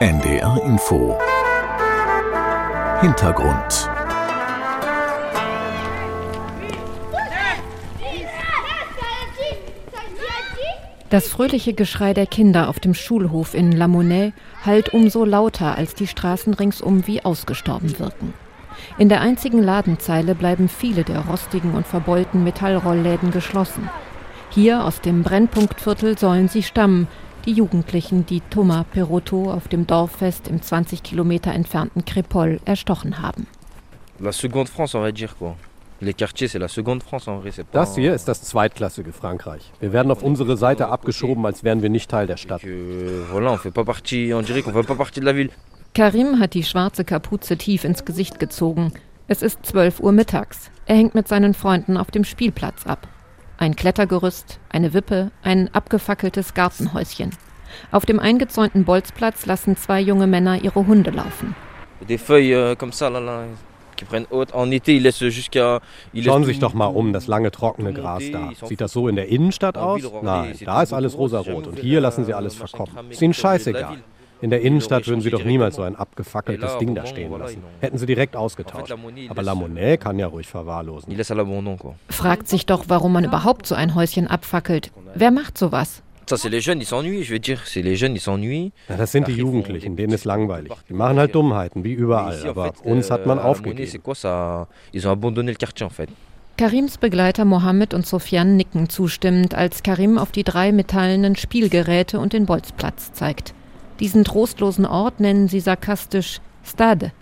NDR Info Hintergrund Das fröhliche Geschrei der Kinder auf dem Schulhof in La Monnaie hallt umso lauter, als die Straßen ringsum wie ausgestorben wirken. In der einzigen Ladenzeile bleiben viele der rostigen und verbeulten Metallrollläden geschlossen. Hier aus dem Brennpunktviertel sollen sie stammen, die Jugendlichen, die Thomas Perotto auf dem Dorffest im 20 Kilometer entfernten Crépol erstochen haben. La seconde France, on va dire quoi. Das hier ist das zweitklassige Frankreich. Wir werden auf unsere Seite abgeschoben, als wären wir nicht Teil der Stadt. Karim hat die schwarze Kapuze tief ins Gesicht gezogen. Es ist 12 Uhr mittags. Er hängt mit seinen Freunden auf dem Spielplatz ab. Ein Klettergerüst, eine Wippe, ein abgefackeltes Gartenhäuschen. Auf dem eingezäunten Bolzplatz lassen zwei junge Männer ihre Hunde laufen. Des feuilles comme ça, là, là. Schauen Sie sich doch mal um, das lange trockene Gras da. Sieht das so in der Innenstadt aus? Nein, da ist alles rosarot und hier lassen Sie alles verkommen. Ist Ihnen scheißegal. In der Innenstadt würden Sie doch niemals so ein abgefackeltes Ding da stehen lassen. Hätten Sie direkt ausgetauscht. Aber La Monnaie kann ja ruhig verwahrlosen. Fragt sich doch, warum man überhaupt so ein Häuschen abfackelt. Wer macht sowas? Ja, das sind die Jugendlichen, denen ist langweilig. Die machen halt Dummheiten, wie überall. Aber uns hat man euh, aufgegeben. Karims Begleiter Mohammed und Sofian nicken zustimmend, als Karim auf die drei metallenen Spielgeräte und den Bolzplatz zeigt. Diesen trostlosen Ort nennen sie sarkastisch Stade,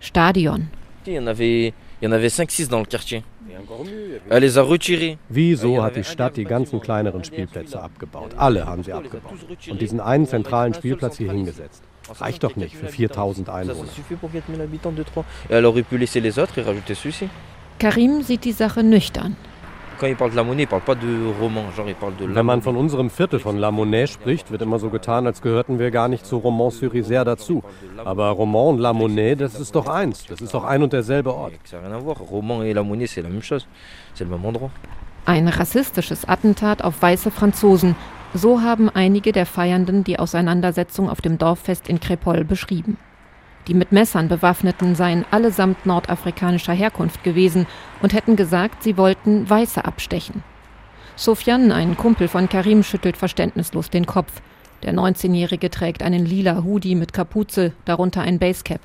Stadion. Il y en avait 5-6 dans le quartier. Wieso hat die Stadt die ganzen kleineren Spielplätze abgebaut? Alle haben sie abgebaut. Und diesen einen zentralen Spielplatz hier hingesetzt. Reicht doch nicht für 4000 Einwohner. Karim sieht die Sache nüchtern. Wenn man von unserem Viertel von La Monnaie spricht, wird immer so getan, als gehörten wir gar nicht zu Romans-sur-Isère dazu. Aber Roman und La Monnaie, das ist doch eins. Das ist doch ein und derselbe Ort. Ein rassistisches Attentat auf weiße Franzosen. So haben einige der Feiernden die Auseinandersetzung auf dem Dorffest in Crépol beschrieben. Die mit Messern bewaffneten seien allesamt nordafrikanischer Herkunft gewesen und hätten gesagt, sie wollten Weiße abstechen. Sofian, ein Kumpel von Karim, schüttelt verständnislos den Kopf. Der 19-Jährige trägt einen lila Hoodie mit Kapuze, darunter ein Basecap.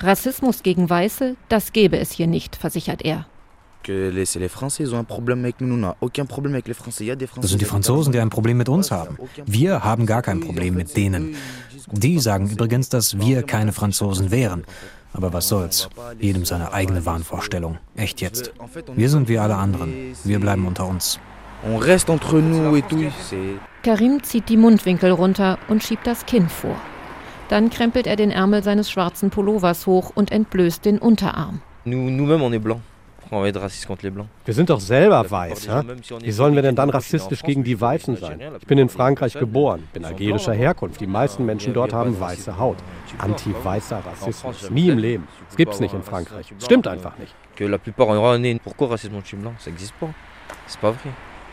Rassismus gegen Weiße, das gäbe es hier nicht, versichert er. Das sind die Franzosen, die ein Problem mit uns haben. Wir haben gar kein Problem mit denen. Die sagen übrigens, dass wir keine Franzosen wären. Aber was soll's? Jedem seine eigene Wahnvorstellung. Echt jetzt. Wir sind wie alle anderen. Wir bleiben unter uns. Karim zieht die Mundwinkel runter und schiebt das Kinn vor. Dann krempelt er den Ärmel seines schwarzen Pullovers hoch und entblößt den Unterarm. Nous, nous-mêmes, on est blancs. Wir sind doch selber weiß. Ha? Wie sollen wir denn dann rassistisch gegen die Weißen sein? Ich bin in Frankreich geboren, bin algerischer Herkunft. Die meisten Menschen dort haben weiße Haut. Anti-weißer Rassismus. Nie im Leben. Das gibt's nicht in Frankreich. Das stimmt einfach nicht.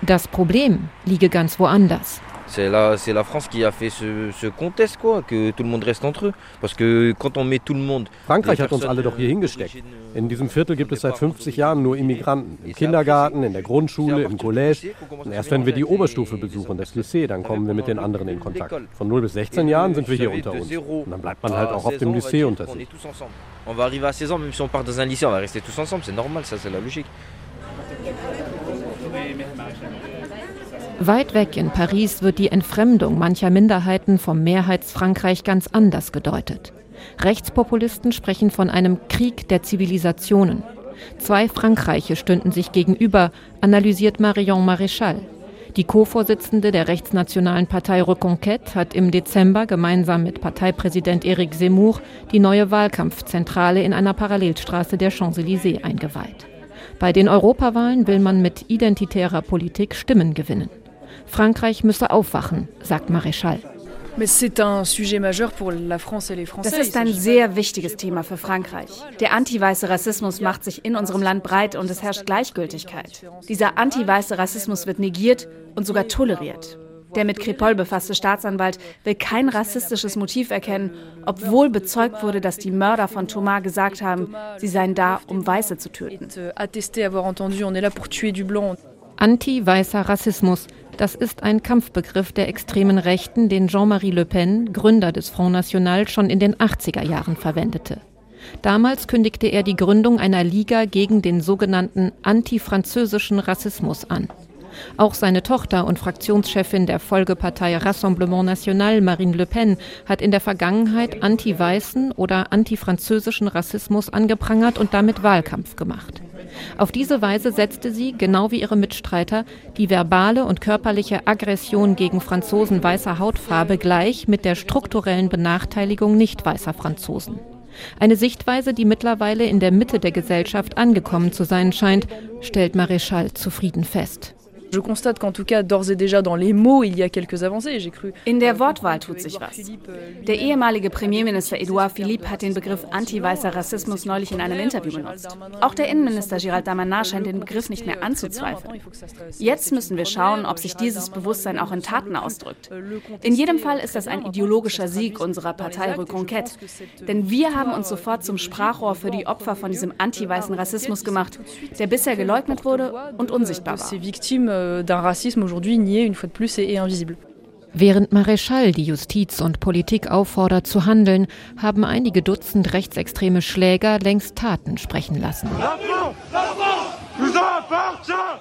Das Problem liege ganz woanders. C'est la, c'est la France qui a fait ce, ce contest, quoi, que tout le monde reste entre eux. Parce que quand on met tout le monde. Frankreich hat uns alle doch hier hingesteckt. In diesem Viertel gibt es seit 50 Jahren nur Immigranten. Im Kindergarten, in der Grundschule, im Collège. Und erst wenn wir die Oberstufe besuchen, das Lycée, dann kommen wir mit den anderen in Kontakt. Von 0 bis 16 Jahren sind wir hier unter uns. Und dann bleibt man halt auch auf dem Lycée unter sich. On va arriver à 16 ans, même si on part dans un lycée, on va rester tous ensemble, c'est normal, ça c'est la logique. Weit weg in Paris wird die Entfremdung mancher Minderheiten vom Mehrheitsfrankreich ganz anders gedeutet. Rechtspopulisten sprechen von einem Krieg der Zivilisationen. Zwei Frankreiche stünden sich gegenüber, analysiert Marion Maréchal. Die Co-Vorsitzende der rechtsnationalen Partei Reconquête hat im Dezember gemeinsam mit Parteipräsident Éric Zemmour die neue Wahlkampfzentrale in einer Parallelstraße der Champs-Élysées eingeweiht. Bei den Europawahlen will man mit identitärer Politik Stimmen gewinnen. Frankreich müsse aufwachen, sagt Maréchal. Das ist ein sehr wichtiges Thema für Frankreich. Der anti-weiße Rassismus macht sich in unserem Land breit und es herrscht Gleichgültigkeit. Dieser anti-weiße Rassismus wird negiert und sogar toleriert. Der mit Kripol befasste Staatsanwalt will kein rassistisches Motiv erkennen, obwohl bezeugt wurde, dass die Mörder von Thomas gesagt haben, sie seien da, um Weiße zu töten. Anti-weißer Rassismus, das ist ein Kampfbegriff der extremen Rechten, den Jean-Marie Le Pen, Gründer des Front National, schon in den 80er Jahren verwendete. Damals kündigte er die Gründung einer Liga gegen den sogenannten antifranzösischen Rassismus an. Auch seine Tochter und Fraktionschefin der Folgepartei Rassemblement National, Marine Le Pen, hat in der Vergangenheit anti-weißen oder antifranzösischen Rassismus angeprangert und damit Wahlkampf gemacht. Auf diese Weise setzte sie, genau wie ihre Mitstreiter, die verbale und körperliche Aggression gegen Franzosen weißer Hautfarbe gleich mit der strukturellen Benachteiligung nicht weißer Franzosen. Eine Sichtweise, die mittlerweile in der Mitte der Gesellschaft angekommen zu sein scheint, stellt Maréchal zufrieden fest. Je constate qu'en tout cas, d'ores et déjà dans les mots, il y a quelques avancées. J'ai cru. In der Wortwahl tut sich was. Der ehemalige Premierminister Edouard Philippe hat den Begriff anti-weißer Rassismus neulich in einem Interview benutzt. Auch der Innenminister Gérald Damanar scheint den Begriff nicht mehr anzuzweifeln. Jetzt müssen wir schauen, ob sich dieses Bewusstsein auch in Taten ausdrückt. In jedem Fall ist das ein ideologischer Sieg unserer Partei Reconquête. Denn wir haben uns sofort zum Sprachrohr für die Opfer von diesem anti-weißen Rassismus gemacht, der bisher geleugnet wurde und unsichtbar war. Euh, d'un racisme aujourd'hui nié une fois de plus et invisible. Während Maréchal die Justiz und Politik auffordert zu handeln, haben einige Dutzend rechtsextreme Schläger längst Taten sprechen lassen.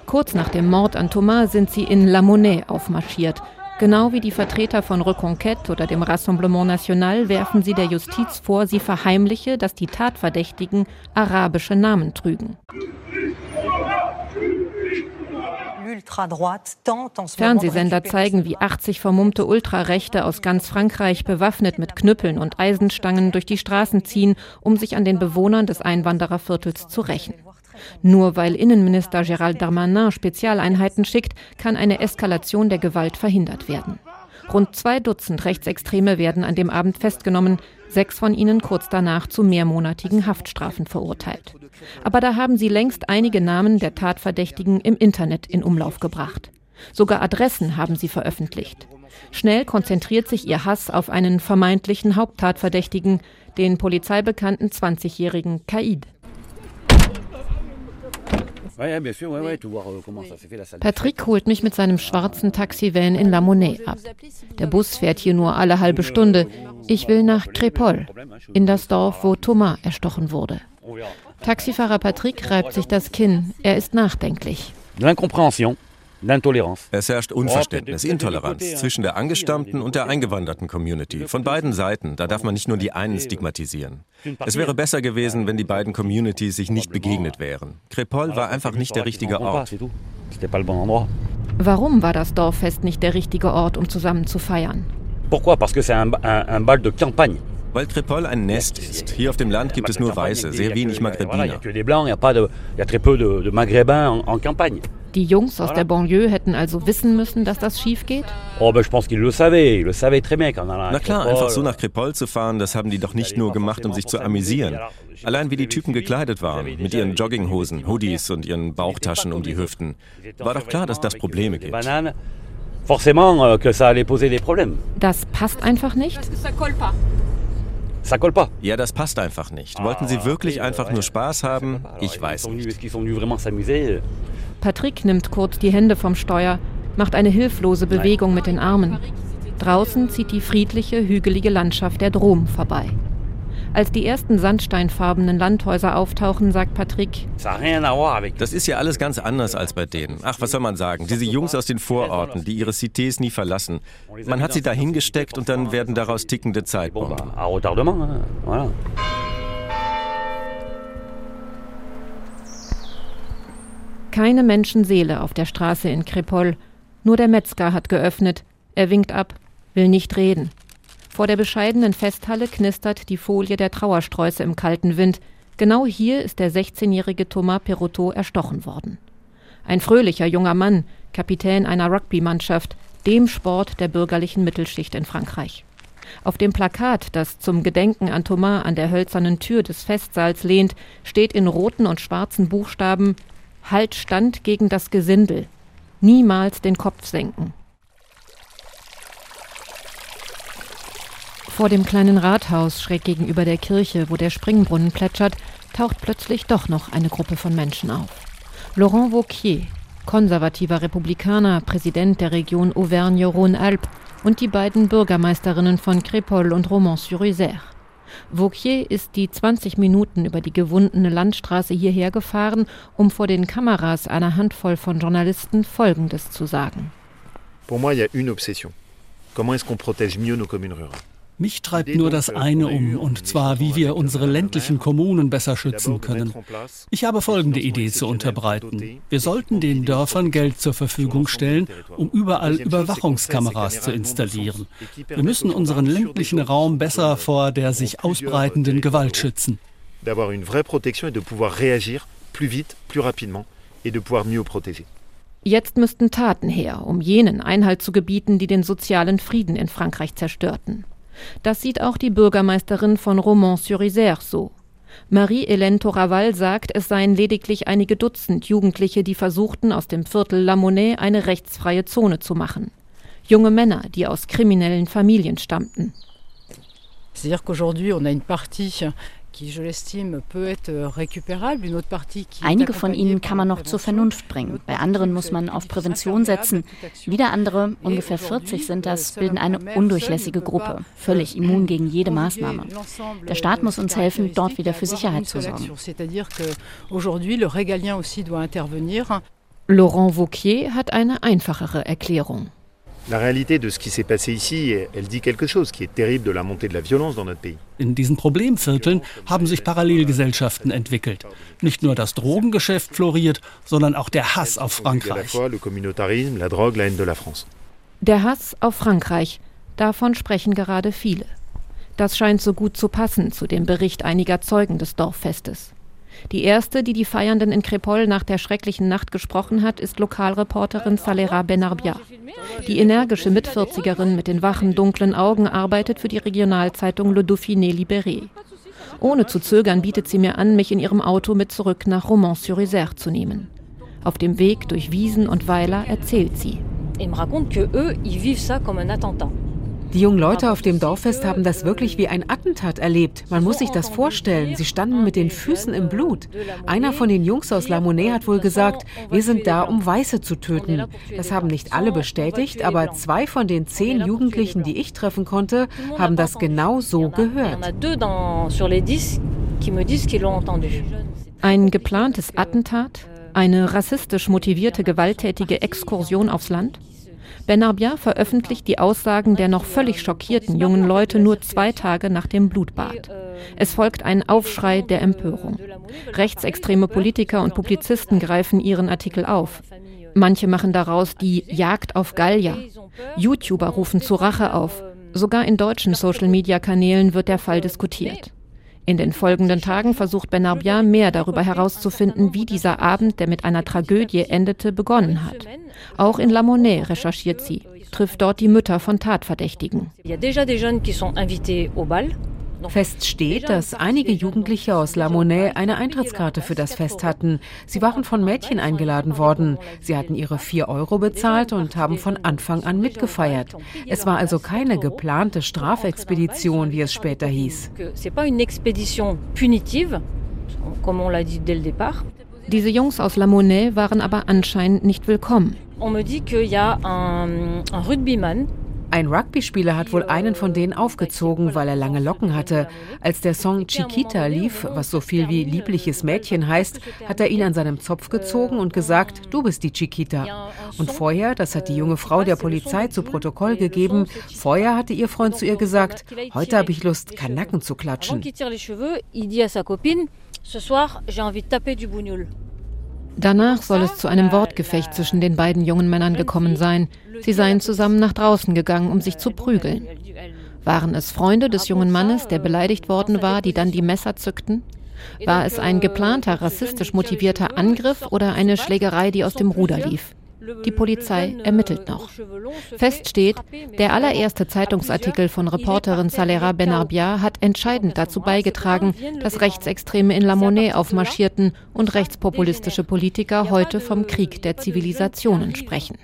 Kurz nach dem Mord an Thomas sind sie in La Monnaie aufmarschiert. Genau wie die Vertreter von Reconquête oder dem Rassemblement National werfen sie der Justiz vor, sie verheimliche, dass die Tatverdächtigen arabische Namen trügen. Fernsehsender zeigen, wie 80 vermummte Ultrarechte aus ganz Frankreich bewaffnet mit Knüppeln und Eisenstangen durch die Straßen ziehen, um sich an den Bewohnern des Einwandererviertels zu rächen. Nur weil Innenminister Gérald Darmanin Spezialeinheiten schickt, kann eine Eskalation der Gewalt verhindert werden. Rund zwei Dutzend Rechtsextreme werden an dem Abend festgenommen, sechs von ihnen kurz danach zu mehrmonatigen Haftstrafen verurteilt. Aber da haben sie längst einige Namen der Tatverdächtigen im Internet in Umlauf gebracht. Sogar Adressen haben sie veröffentlicht. Schnell konzentriert sich ihr Hass auf einen vermeintlichen Haupttatverdächtigen, den polizeibekannten 20-jährigen Kaid. Patrick holt mich mit seinem schwarzen Taxivan in La Monnaie ab. Der Bus fährt hier nur alle halbe Stunde. Ich will nach Crépol, in das Dorf, wo Thomas erstochen wurde. Taxifahrer Patrick reibt sich das Kinn. Er ist nachdenklich. L'incompréhension. Es herrscht Unverständnis, Intoleranz zwischen der angestammten und der eingewanderten Community. Von beiden Seiten. Da darf man nicht nur die einen stigmatisieren. Es wäre besser gewesen, wenn die beiden Communities sich nicht begegnet wären. Crépol war einfach nicht der richtige Ort. Warum war das Dorffest nicht der richtige Ort, um zusammen zu feiern? Weil Tripol ein Nest ist. Hier auf dem Land gibt es nur Weiße, sehr wenig Maghrébiner. Die Jungs aus der Banlieue hätten also wissen müssen, dass das schief geht? Oh, Na klar, einfach so nach Krepol zu fahren, das haben die doch nicht nur gemacht, um sich zu amüsieren. Allein wie die Typen gekleidet waren, mit ihren Jogginghosen, Hoodies und ihren Bauchtaschen um die Hüften. War doch klar, dass das Probleme gibt. Forcément que ça allait poser des problèmes. Das passt einfach nicht? Ja, das passt einfach nicht. Wollten Sie wirklich einfach nur Spaß haben? Ich weiß nicht. Patrick nimmt kurz die Hände vom Steuer, macht eine hilflose Bewegung mit den Armen. Draußen zieht die friedliche, hügelige Landschaft der Drom vorbei. Als die ersten sandsteinfarbenen Landhäuser auftauchen, sagt Patrick, das ist ja alles ganz anders als bei denen. Ach, was soll man sagen? Diese Jungs aus den Vororten, die ihre Cités nie verlassen. Man hat sie da hingesteckt und dann werden daraus tickende Zeitbomben. Keine Menschenseele auf der Straße in Krepol. Nur der Metzger hat geöffnet. Er winkt ab, will nicht reden. Vor der bescheidenen Festhalle knistert die Folie der Trauersträuße im kalten Wind. Genau hier ist der 16-jährige Thomas Perotto erstochen worden. Ein fröhlicher junger Mann, Kapitän einer Rugby-Mannschaft, dem Sport der bürgerlichen Mittelschicht in Frankreich. Auf dem Plakat, das zum Gedenken an Thomas an der hölzernen Tür des Festsaals lehnt, steht in roten und schwarzen Buchstaben Halt stand gegen das Gesindel. Niemals den Kopf senken. Vor dem kleinen Rathaus schräg gegenüber der Kirche, wo der Springbrunnen plätschert, taucht plötzlich doch noch eine Gruppe von Menschen auf. Laurent Vauquier, konservativer Republikaner, Präsident der Region Auvergne-Rhône-Alpes und die beiden Bürgermeisterinnen von Crépol und Romans-sur-Isère. Vauquier ist die 20 Minuten über die gewundene Landstraße hierher gefahren, um vor den Kameras einer Handvoll von Journalisten Folgendes zu sagen. Pour moi, il y a obsession. Comment est-ce qu'on protège mieux nos communes rurales? Mich treibt nur das eine um, und zwar, wie wir unsere ländlichen Kommunen besser schützen können. Ich habe folgende Idee zu unterbreiten. Wir sollten den Dörfern Geld zur Verfügung stellen, um überall Überwachungskameras zu installieren. Wir müssen unseren ländlichen Raum besser vor der sich ausbreitenden Gewalt schützen. D'avoir une vraie protection et de pouvoir réagir plus vite, plus rapidement et de pouvoir mieux protéger. Jetzt müssten Taten her, um jenen Einhalt zu gebieten, die den sozialen Frieden in Frankreich zerstörten. Das sieht auch die Bürgermeisterin von Romans-sur-Isère so. Marie-Hélène Toraval sagt, es seien lediglich einige Dutzend Jugendliche, die versuchten, aus dem Viertel La Monnaie eine rechtsfreie Zone zu machen. Junge Männer, die aus kriminellen Familien stammten. C'est-à-dire qu'aujourd'hui, on a une partie Einige von ihnen kann man noch zur Vernunft bringen. Bei anderen muss man auf Prävention setzen. Wieder andere, ungefähr 40 sind das, bilden eine undurchlässige Gruppe, völlig immun gegen jede Maßnahme. Der Staat muss uns helfen, dort wieder für Sicherheit zu sorgen. Laurent Wauquier hat eine einfachere Erklärung. La réalité de ce qui s'est passé ici, elle dit quelque chose qui est terrible de la montée de la violence dans notre pays. In diesen Problemvierteln haben sich Parallelgesellschaften entwickelt. Nicht nur das Drogengeschäft floriert, sondern auch der Hass auf Frankreich. Der Hass auf Frankreich, davon sprechen gerade viele. Das scheint so gut zu passen zu dem Bericht einiger Zeugen des Dorffestes. Die erste, die die Feiernden in Crépol nach der schrecklichen Nacht gesprochen hat, ist Lokalreporterin Salera Benarbia. Die energische Mitvierzigerin mit den wachen, dunklen Augen arbeitet für die Regionalzeitung Le Dauphiné Libéré. Ohne zu zögern bietet sie mir an, mich in ihrem Auto mit zurück nach Romans-sur-Isère zu nehmen. Auf dem Weg durch Wiesen und Weiler erzählt sie. Ils me racontent que eux, ils vivent ça comme un attentat. Die jungen Leute auf dem Dorffest haben das wirklich wie ein Attentat erlebt. Man muss sich das vorstellen. Sie standen mit den Füßen im Blut. Einer von den Jungs aus La Monnaie hat wohl gesagt, wir sind da, um Weiße zu töten. Das haben nicht alle bestätigt, aber zwei von den zehn Jugendlichen, die ich treffen konnte, haben das genau so gehört. Ein geplantes Attentat? Eine rassistisch motivierte gewalttätige Exkursion aufs Land? Benarbia veröffentlicht die Aussagen der noch völlig schockierten jungen Leute nur zwei Tage nach dem Blutbad. Es folgt ein Aufschrei der Empörung. Rechtsextreme Politiker und Publizisten greifen ihren Artikel auf. Manche machen daraus die Jagd auf Gallier. YouTuber rufen zu Rache auf. Sogar in deutschen Social-Media-Kanälen wird der Fall diskutiert. In den folgenden Tagen versucht Benarbia mehr darüber herauszufinden, wie dieser Abend, der mit einer Tragödie endete, begonnen hat. Auch in La Monnaie recherchiert sie, trifft dort die Mütter von Tatverdächtigen. Fest steht, dass einige Jugendliche aus La Monnaie eine Eintrittskarte für das Fest hatten. Sie waren von Mädchen eingeladen worden. Sie hatten ihre vier Euro bezahlt und haben von Anfang an mitgefeiert. Es war also keine geplante Strafexpedition, wie es später hieß. Diese Jungs aus La Monnaie waren aber anscheinend nicht willkommen. On me dit qu'il y a un, un rugbyman ein Rugby-Spieler hat wohl einen von denen aufgezogen, weil er lange Locken hatte. Als der Song Chiquita lief, was so viel wie liebliches Mädchen heißt, hat er ihn an seinem Zopf gezogen und gesagt, du bist die Chiquita. Und vorher, das hat die junge Frau der Polizei zu Protokoll gegeben, vorher hatte ihr Freund zu ihr gesagt, heute habe ich Lust, Kanacken zu klatschen. Danach soll es zu einem Wortgefecht zwischen den beiden jungen Männern gekommen sein. Sie seien zusammen nach draußen gegangen, um sich zu prügeln. Waren es Freunde des jungen Mannes, der beleidigt worden war, die dann die Messer zückten? War es ein geplanter, rassistisch motivierter Angriff oder eine Schlägerei, die aus dem Ruder lief? Die Polizei ermittelt noch. Fest steht, der allererste Zeitungsartikel von Reporterin Salera Benarbia hat entscheidend dazu beigetragen, dass Rechtsextreme in La Monnaie aufmarschierten und rechtspopulistische Politiker heute vom Krieg der Zivilisationen sprechen.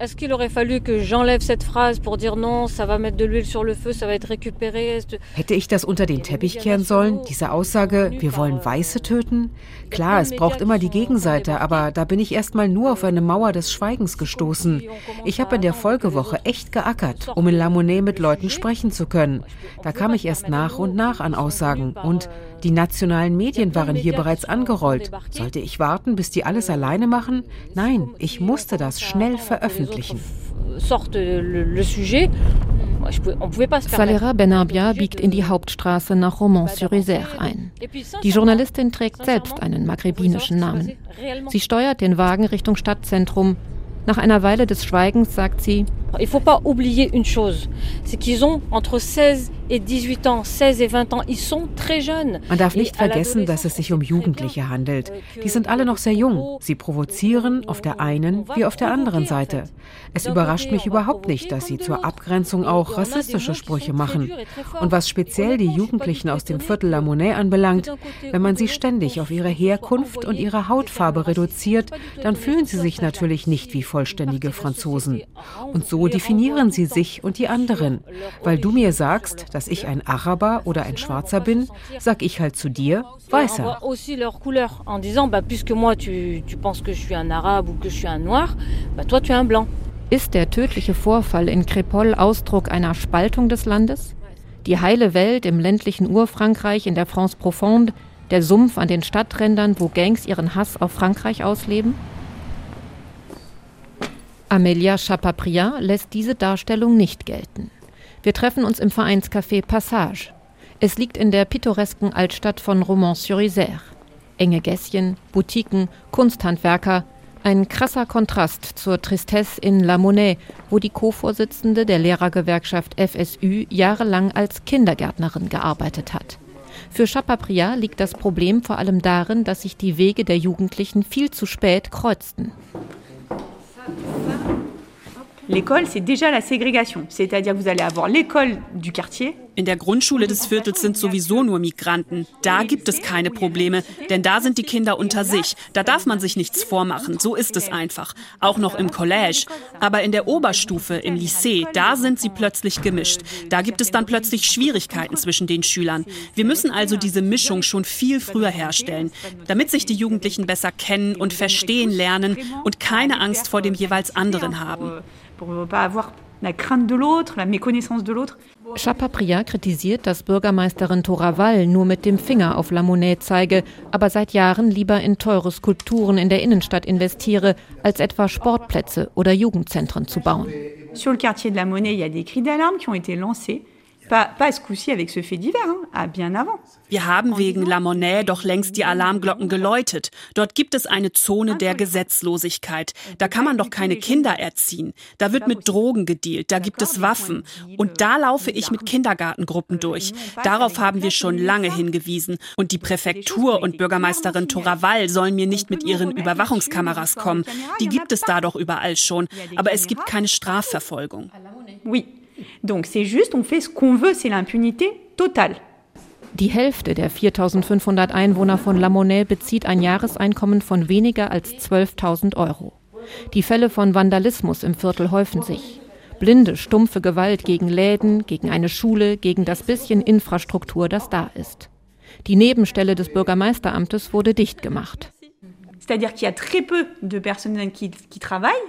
Est-ce qu'il aurait fallu que j'enlève cette phrase pour dire non, ça va mettre de l'huile sur le feu, ça va être récupéré? Hätte ich das unter den Teppich kehren sollen, diese Aussage, wir wollen Weiße töten? Klar, es braucht immer die Gegenseite, aber da bin ich erstmal nur auf eine Mauer des Schweigens gestoßen. Ich habe in der Folgewoche echt geackert, um in La Monnaie mit Leuten sprechen zu können. Da kam ich erst nach und nach an Aussagen und die nationalen Medien waren hier bereits angerollt. Sollte ich warten, bis die alles alleine machen? Nein, ich musste das schnell veröffentlichen. Salera Benarbia biegt in die Hauptstraße nach Romans-sur-Isère ein. Die Journalistin trägt selbst einen maghrebinischen Namen. Sie steuert den Wagen Richtung Stadtzentrum. Nach einer Weile des Schweigens sagt sie, Il faut pas oublier une chose, c'est qu'ils ont entre 16 et 18 ans, 16 et 20 ans, ils sont très jeunes. Man darf nicht vergessen, dass es sich um Jugendliche handelt. Die sind alle noch sehr jung. Sie provozieren auf der einen wie auf der anderen Seite. Es überrascht mich überhaupt nicht, dass sie zur Abgrenzung auch rassistische Sprüche machen. Und was speziell die Jugendlichen aus dem Viertel La Monnaie anbelangt, wenn man sie ständig auf ihre Herkunft und ihre Hautfarbe reduziert, dann fühlen sie sich natürlich nicht wie vollständige Franzosen. Und so definieren sie sich und die anderen. Weil du mir sagst, dass ich ein Araber oder ein Schwarzer bin, sag ich halt zu dir, Weißer. Ist der tödliche Vorfall in Crépol Ausdruck einer Spaltung des Landes? Die heile Welt im ländlichen Urfrankreich in der France Profonde, der Sumpf an den Stadträndern, wo Gangs ihren Hass auf Frankreich ausleben? Amelia Chapapria lässt diese Darstellung nicht gelten. Wir treffen uns im Vereinscafé Passage. Es liegt in der pittoresken Altstadt von Romans-sur-Isère. Enge Gässchen, Boutiquen, Kunsthandwerker, ein krasser Kontrast zur Tristesse in La Monnaie, wo die Co-Vorsitzende der Lehrergewerkschaft FSU jahrelang als Kindergärtnerin gearbeitet hat. Für Chapapria liegt das Problem vor allem darin, dass sich die Wege der Jugendlichen viel zu spät kreuzten. L'école, c'est déjà la ségrégation, c'est-à-dire que vous allez avoir l'école du quartier. In der Grundschule des Viertels sind sowieso nur Migranten. Da gibt es keine Probleme, denn da sind die Kinder unter sich. Da darf man sich nichts vormachen. So ist es einfach. Auch noch im Collège. Aber in der Oberstufe, im Lycée, da sind sie plötzlich gemischt. Da gibt es dann plötzlich Schwierigkeiten zwischen den Schülern. Wir müssen also diese Mischung schon viel früher herstellen, damit sich die Jugendlichen besser kennen und verstehen lernen und keine Angst vor dem jeweils anderen haben. La crainte de l'autre, la méconnaissance de l'autre. Chapapria kritisiert, dass Bürgermeisterin Toraval nur mit dem Finger auf La Monnaie zeige, aber seit Jahren lieber in teure Skulpturen in der Innenstadt investiere, als etwa Sportplätze oder Jugendzentren zu bauen. Sur le quartier de La Monnaie, il y a des cris d'alarme qui ont été lancés. Pas, pas ce coup-ci avec ce fait divers, hein, bien avant. Wir haben wegen La Monnaie doch längst die Alarmglocken geläutet. Dort gibt es eine Zone der Gesetzlosigkeit. Da kann man doch keine Kinder erziehen. Da wird mit Drogen gedealt, da gibt es Waffen. Und da laufe ich mit Kindergartengruppen durch. Darauf haben wir schon lange hingewiesen. Und die Präfektur und Bürgermeisterin Toraval sollen mir nicht mit ihren Überwachungskameras kommen. Die gibt es da doch überall schon. Aber es gibt keine Strafverfolgung. Oui. Donc c'est juste, on fait ce qu'on veut, c'est l'impunité totale. Die Hälfte der 4500 Einwohner von La Monnaie bezieht ein Jahreseinkommen von weniger als 12.000 Euro. Die Fälle von Vandalismus im Viertel häufen sich. Blinde, stumpfe Gewalt gegen Läden, gegen eine Schule, gegen das bisschen Infrastruktur, das da ist. Die Nebenstelle des Bürgermeisteramtes wurde dicht gemacht.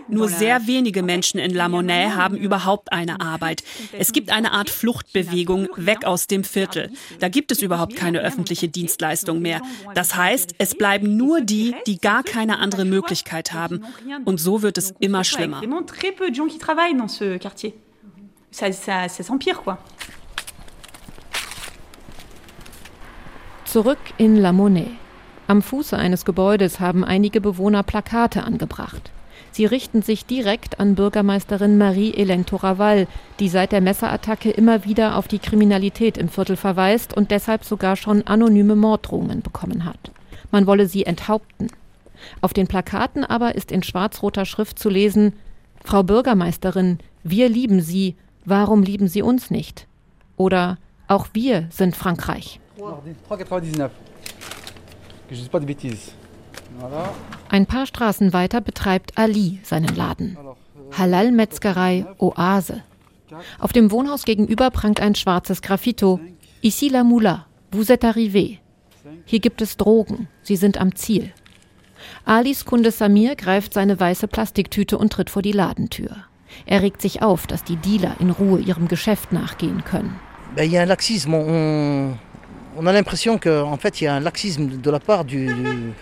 Nur sehr wenige Menschen in La Monnaie haben überhaupt eine Arbeit. Es gibt eine Art Fluchtbewegung weg aus dem Viertel. Da gibt es überhaupt keine öffentliche Dienstleistung mehr. Das heißt, es bleiben nur die, die gar keine andere Möglichkeit haben. Und so wird es immer schlimmer. Zurück in La Monnaie. Am Fuße eines Gebäudes haben einige Bewohner Plakate angebracht. Sie richten sich direkt an Bürgermeisterin Marie-Hélène Toraval, die seit der Messerattacke immer wieder auf die Kriminalität im Viertel verweist und deshalb sogar schon anonyme Morddrohungen bekommen hat. Man wolle sie enthaupten. Auf den Plakaten aber ist in schwarz-roter Schrift zu lesen: Frau Bürgermeisterin, wir lieben Sie, warum lieben Sie uns nicht? Oder auch wir sind Frankreich. 3,99 que je dis pas de bêtises. Ein paar Straßen weiter betreibt Ali seinen Laden. Halal-Metzgerei Oase. Auf dem Wohnhaus gegenüber prangt ein schwarzes Graffito. Ici la Moula, vous êtes arrivé. Hier gibt es Drogen, sie sind am Ziel. Alis Kunde Samir greift seine weiße Plastiktüte und tritt vor die Ladentür. Er regt sich auf, dass die Dealer in Ruhe ihrem Geschäft nachgehen können. Il y a un laxisme. On, on a l'impression qu'en fait, il y a un laxisme de la part du,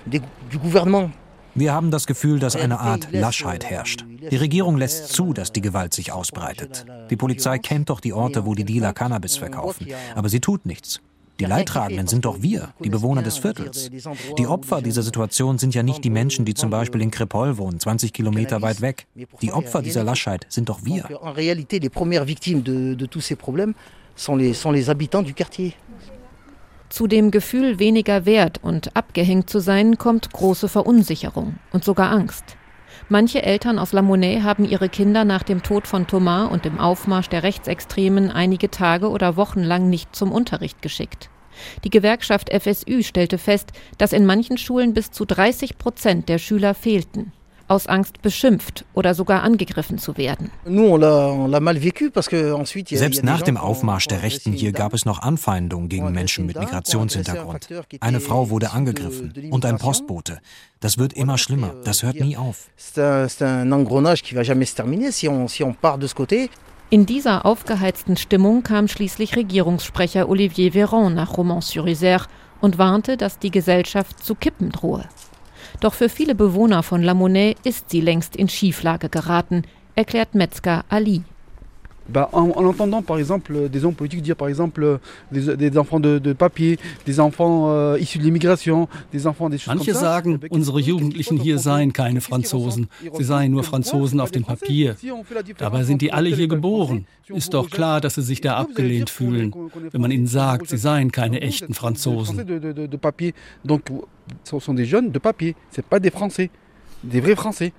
du, du gouvernement. Wir haben das Gefühl, dass eine Art Laschheit herrscht. Die Regierung lässt zu, dass die Gewalt sich ausbreitet. Die Polizei kennt doch die Orte, wo die Dealer Cannabis verkaufen. Aber sie tut nichts. Die Leidtragenden sind doch wir, die Bewohner des Viertels. Die Opfer dieser Situation sind ja nicht die Menschen, die zum Beispiel in Krepol wohnen, 20 Kilometer weit weg. Die Opfer dieser Laschheit sind doch wir. En réalité, les premières victimes de, de tous ces problèmes sont les, sont les habitants du quartier. Zu dem Gefühl, weniger wert und abgehängt zu sein, kommt große Verunsicherung und sogar Angst. Manche Eltern aus La Monnaie haben ihre Kinder nach dem Tod von Thomas und dem Aufmarsch der Rechtsextremen einige Tage oder Wochen lang nicht zum Unterricht geschickt. Die Gewerkschaft FSÜ stellte fest, dass in manchen Schulen bis zu 30 Prozent der Schüler fehlten aus Angst beschimpft oder sogar angegriffen zu werden. Selbst nach dem Aufmarsch der Rechten hier gab es noch Anfeindungen gegen Menschen mit Migrationshintergrund. Eine Frau wurde angegriffen und ein Postbote. Das wird immer schlimmer, das hört nie auf. In dieser aufgeheizten Stimmung kam schließlich Regierungssprecher Olivier Véran nach Romans-sur-Isère und warnte, dass die Gesellschaft zu kippen drohe. Doch für viele Bewohner von La Monnaie ist sie längst in Schieflage geraten, erklärt Metzger Ali. Bah, en, en, entendant par exemple des hommes politiques dire par exemple des, des enfants de, de, papier, des enfants euh, issus de l'immigration, des enfants des Manche ça, sagen, unsere Jugendlichen hier seien keine Franzosen, sie seien nur Franzosen auf dem Papier. Dabei sind die alle hier geboren. Ist doch klar, dass sie sich da abgelehnt fühlen, wenn man ihnen sagt, sie seien keine echten Franzosen. Donc, ce sont des jeunes de papier, c'est pas des Français, des vrais Français.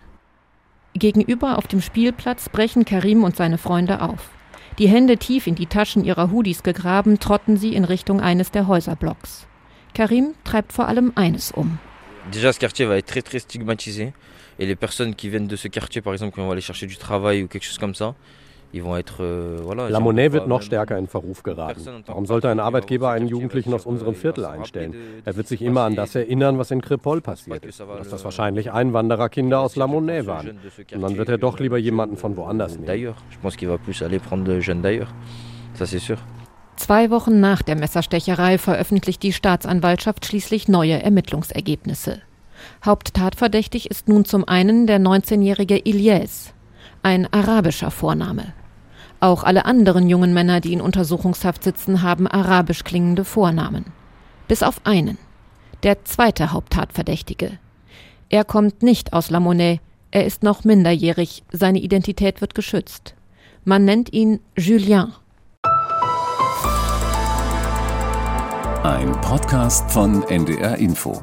Gegenüber auf dem Spielplatz brechen Karim und seine Freunde auf. Die Hände tief in die Taschen ihrer Hoodies gegraben, trotten sie in Richtung eines der Häuserblocks. Karim treibt vor allem eines um. Déjà, ce quartier va être très très stigmatisé. Et les personnes qui viennent de ce quartier, par exemple, quand on va aller chercher du travail ou quelque chose comme ça, La Monnaie wird noch stärker in Verruf geraten. Warum sollte ein Arbeitgeber einen Jugendlichen aus unserem Viertel einstellen? Er wird sich immer an das erinnern, was in Crépol passiert ist, dass das wahrscheinlich Einwandererkinder aus La Monnaie waren. Und dann wird er doch lieber jemanden von woanders nehmen. Zwei Wochen nach der Messerstecherei veröffentlicht die Staatsanwaltschaft schließlich neue Ermittlungsergebnisse. Haupttatverdächtig ist nun zum einen der 19-jährige Ilyes, ein arabischer Vorname. Auch alle anderen jungen Männer, die in Untersuchungshaft sitzen, haben arabisch klingende Vornamen. Bis auf einen. Der zweite Haupttatverdächtige. Er kommt nicht aus La Monnaie, er ist noch minderjährig, seine Identität wird geschützt. Man nennt ihn Julien. Ein Podcast von NDR Info.